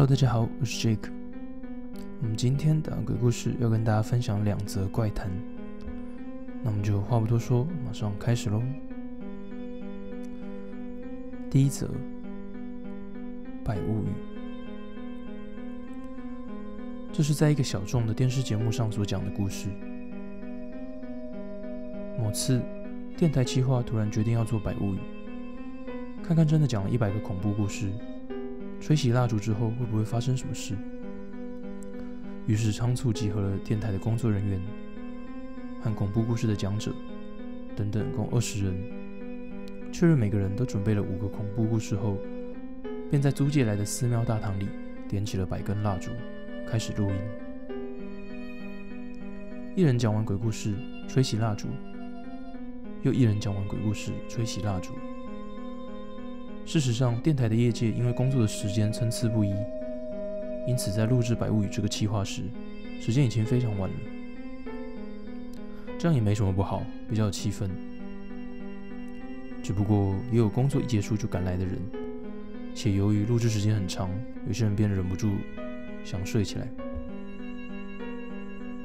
Hello，大家好，我是 Jake。我们今天的鬼故事要跟大家分享两则怪谈，那我们就话不多说，马上开始喽。第一则，百物语，这是在一个小众的电视节目上所讲的故事。某次，电台企划突然决定要做百物语，看看真的讲了一百个恐怖故事。吹熄蜡烛之后会不会发生什么事？于是仓促集合了电台的工作人员和恐怖故事的讲者等等，共二十人。确认每个人都准备了五个恐怖故事后，便在租借来的寺庙大堂里点起了百根蜡烛，开始录音。一人讲完鬼故事，吹熄蜡烛；又一人讲完鬼故事，吹熄蜡烛。事实上，电台的业界因为工作的时间参差不一，因此在录制《百物语》这个企划时，时间已经非常晚了。这样也没什么不好，比较有气氛。只不过也有工作一结束就赶来的人，且由于录制时间很长，有些人便忍不住想睡起来，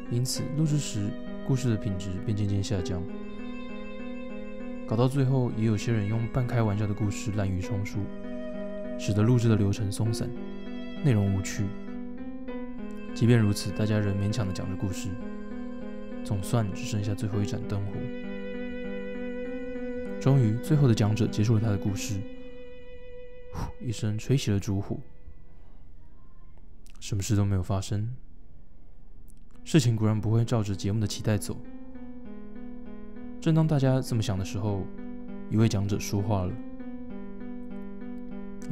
因此录制时故事的品质便渐渐下降。搞到最后，也有些人用半开玩笑的故事滥竽充数，使得录制的流程松散，内容无趣。即便如此，大家仍勉强的讲着故事，总算只剩下最后一盏灯火。终于，最后的讲者结束了他的故事，呼一声吹熄了烛火，什么事都没有发生。事情果然不会照着节目的期待走。正当大家这么想的时候，一位讲者说话了：“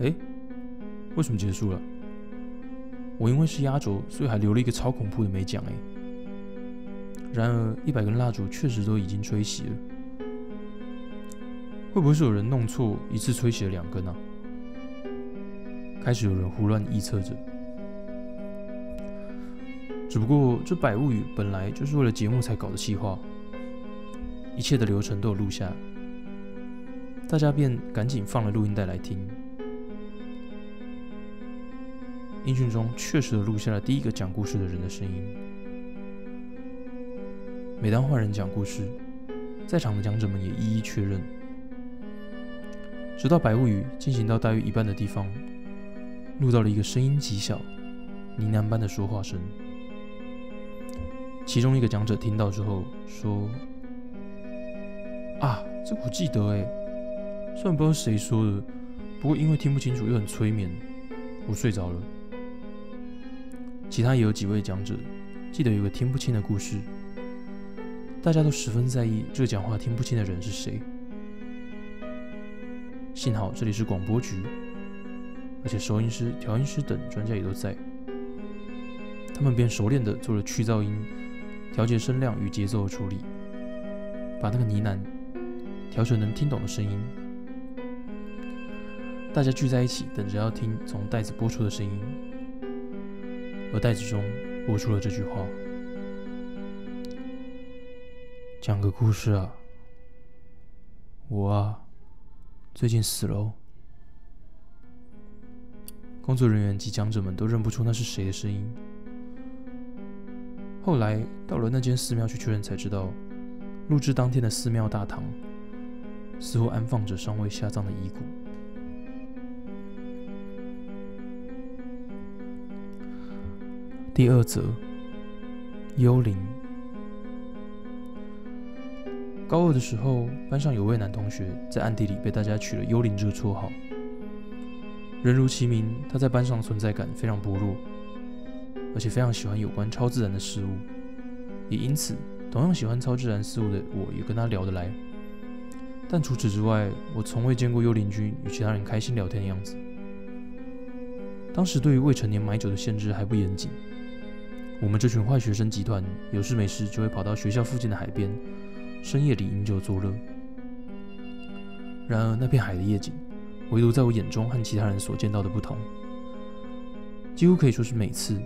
哎，为什么结束了？我因为是压轴，所以还留了一个超恐怖的没讲。哎，然而一百根蜡烛确实都已经吹熄了，会不会是有人弄错，一次吹熄了两根啊？”开始有人胡乱臆测着。只不过这百物语本来就是为了节目才搞的气话。一切的流程都有录下，大家便赶紧放了录音带来听。音讯中确实录下了第一个讲故事的人的声音。每当换人讲故事，在场的讲者们也一一确认。直到白物语进行到大约一半的地方，录到了一个声音极小、呢喃般的说话声。其中一个讲者听到之后说。啊，这我记得哎，虽然不知道谁说的，不过因为听不清楚又很催眠，我睡着了。其他也有几位讲者记得有个听不清的故事，大家都十分在意这个讲话听不清的人是谁。幸好这里是广播局，而且收音师、调音师等专家也都在，他们便熟练的做了去噪音、调节声量与节奏的处理，把那个呢喃。调成能听懂的声音，大家聚在一起，等着要听从袋子播出的声音。而袋子中播出了这句话：“讲个故事啊，我啊，最近死了。”工作人员及讲者们都认不出那是谁的声音。后来到了那间寺庙去确认，才知道录制当天的寺庙大堂。似乎安放着尚未下葬的遗骨。第二则，幽灵。高二的时候，班上有位男同学在暗地里被大家取了“幽灵”这个绰号。人如其名，他在班上存在感非常薄弱，而且非常喜欢有关超自然的事物，也因此，同样喜欢超自然事物的我，也跟他聊得来。但除此之外，我从未见过幽灵君与其他人开心聊天的样子。当时对于未成年买酒的限制还不严谨，我们这群坏学生集团有事没事就会跑到学校附近的海边，深夜里饮酒作乐。然而那片海的夜景，唯独在我眼中和其他人所见到的不同。几乎可以说是每次，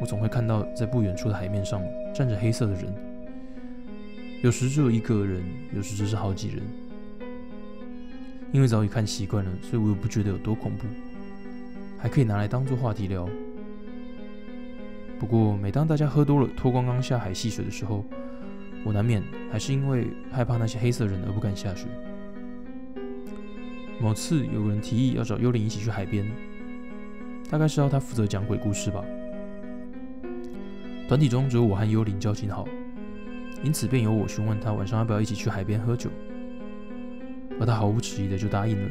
我总会看到在不远处的海面上站着黑色的人，有时只有一个人，有时则是好几人。因为早已看习惯了，所以我也不觉得有多恐怖，还可以拿来当做话题聊。不过，每当大家喝多了脱光光下海戏水的时候，我难免还是因为害怕那些黑色人而不敢下水。某次有人提议要找幽灵一起去海边，大概是要他负责讲鬼故事吧。团体中只有我和幽灵交情好，因此便由我询问他晚上要不要一起去海边喝酒，而他毫无迟疑的就答应了。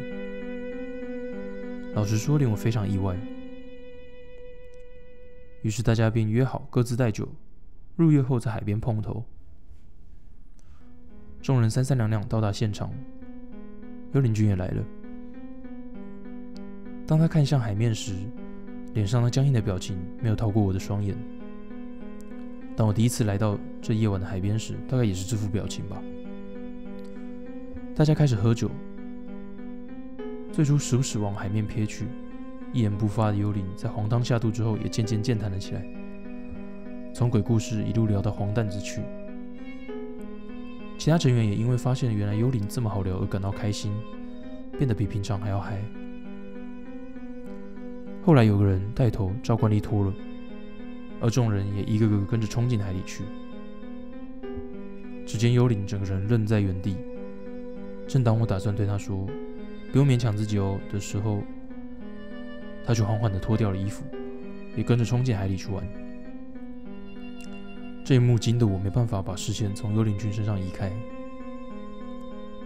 老实说，令我非常意外。于是大家便约好各自带酒，入夜后在海边碰头。众人三三两两到达现场，幽灵君也来了。当他看向海面时，脸上那僵硬的表情没有逃过我的双眼。当我第一次来到这夜晚的海边时，大概也是这副表情吧。大家开始喝酒，最初时不时往海面瞥去。一言不发的幽灵，在黄汤下肚之后，也渐渐健谈了起来，从鬼故事一路聊到荒诞之趣。其他成员也因为发现原来幽灵这么好聊而感到开心，变得比平常还要嗨。后来有个人带头照惯例脱了，而众人也一个个跟着冲进海里去。只见幽灵整个人愣在原地。正当我打算对他说“不用勉强自己哦”的时候，他就缓缓地脱掉了衣服，也跟着冲进海里去玩。这一幕惊得我没办法把视线从幽灵君身上移开。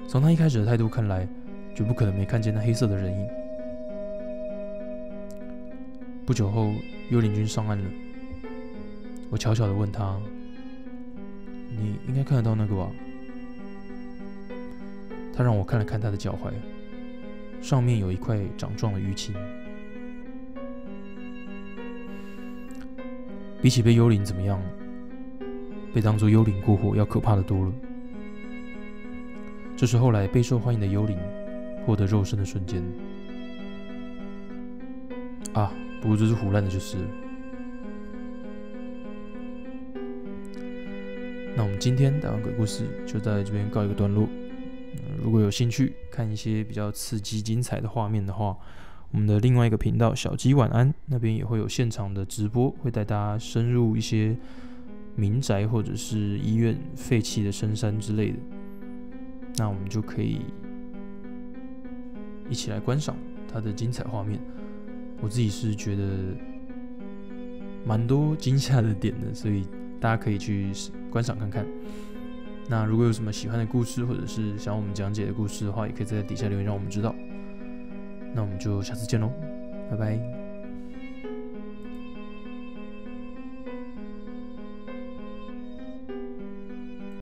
从他一开始的态度看来，绝不可能没看见那黑色的人影。不久后，幽灵君上岸了。我悄悄地问他：“你应该看得到那个吧？”他让我看了看他的脚踝，上面有一块长状的淤青。比起被幽灵怎么样，被当作幽灵过活要可怕的多了。这是后来备受欢迎的幽灵获得肉身的瞬间啊！不过这是胡乱的，就是。那我们今天台湾鬼故事就在这边告一个段落。如果有兴趣看一些比较刺激、精彩的画面的话，我们的另外一个频道小鸡晚安那边也会有现场的直播，会带大家深入一些民宅或者是医院废弃的深山之类的，那我们就可以一起来观赏它的精彩画面。我自己是觉得蛮多惊吓的点的，所以大家可以去观赏看看。那如果有什么喜欢的故事，或者是想我们讲解的故事的话，也可以在底下留言让我们知道。那我们就下次见喽，拜拜。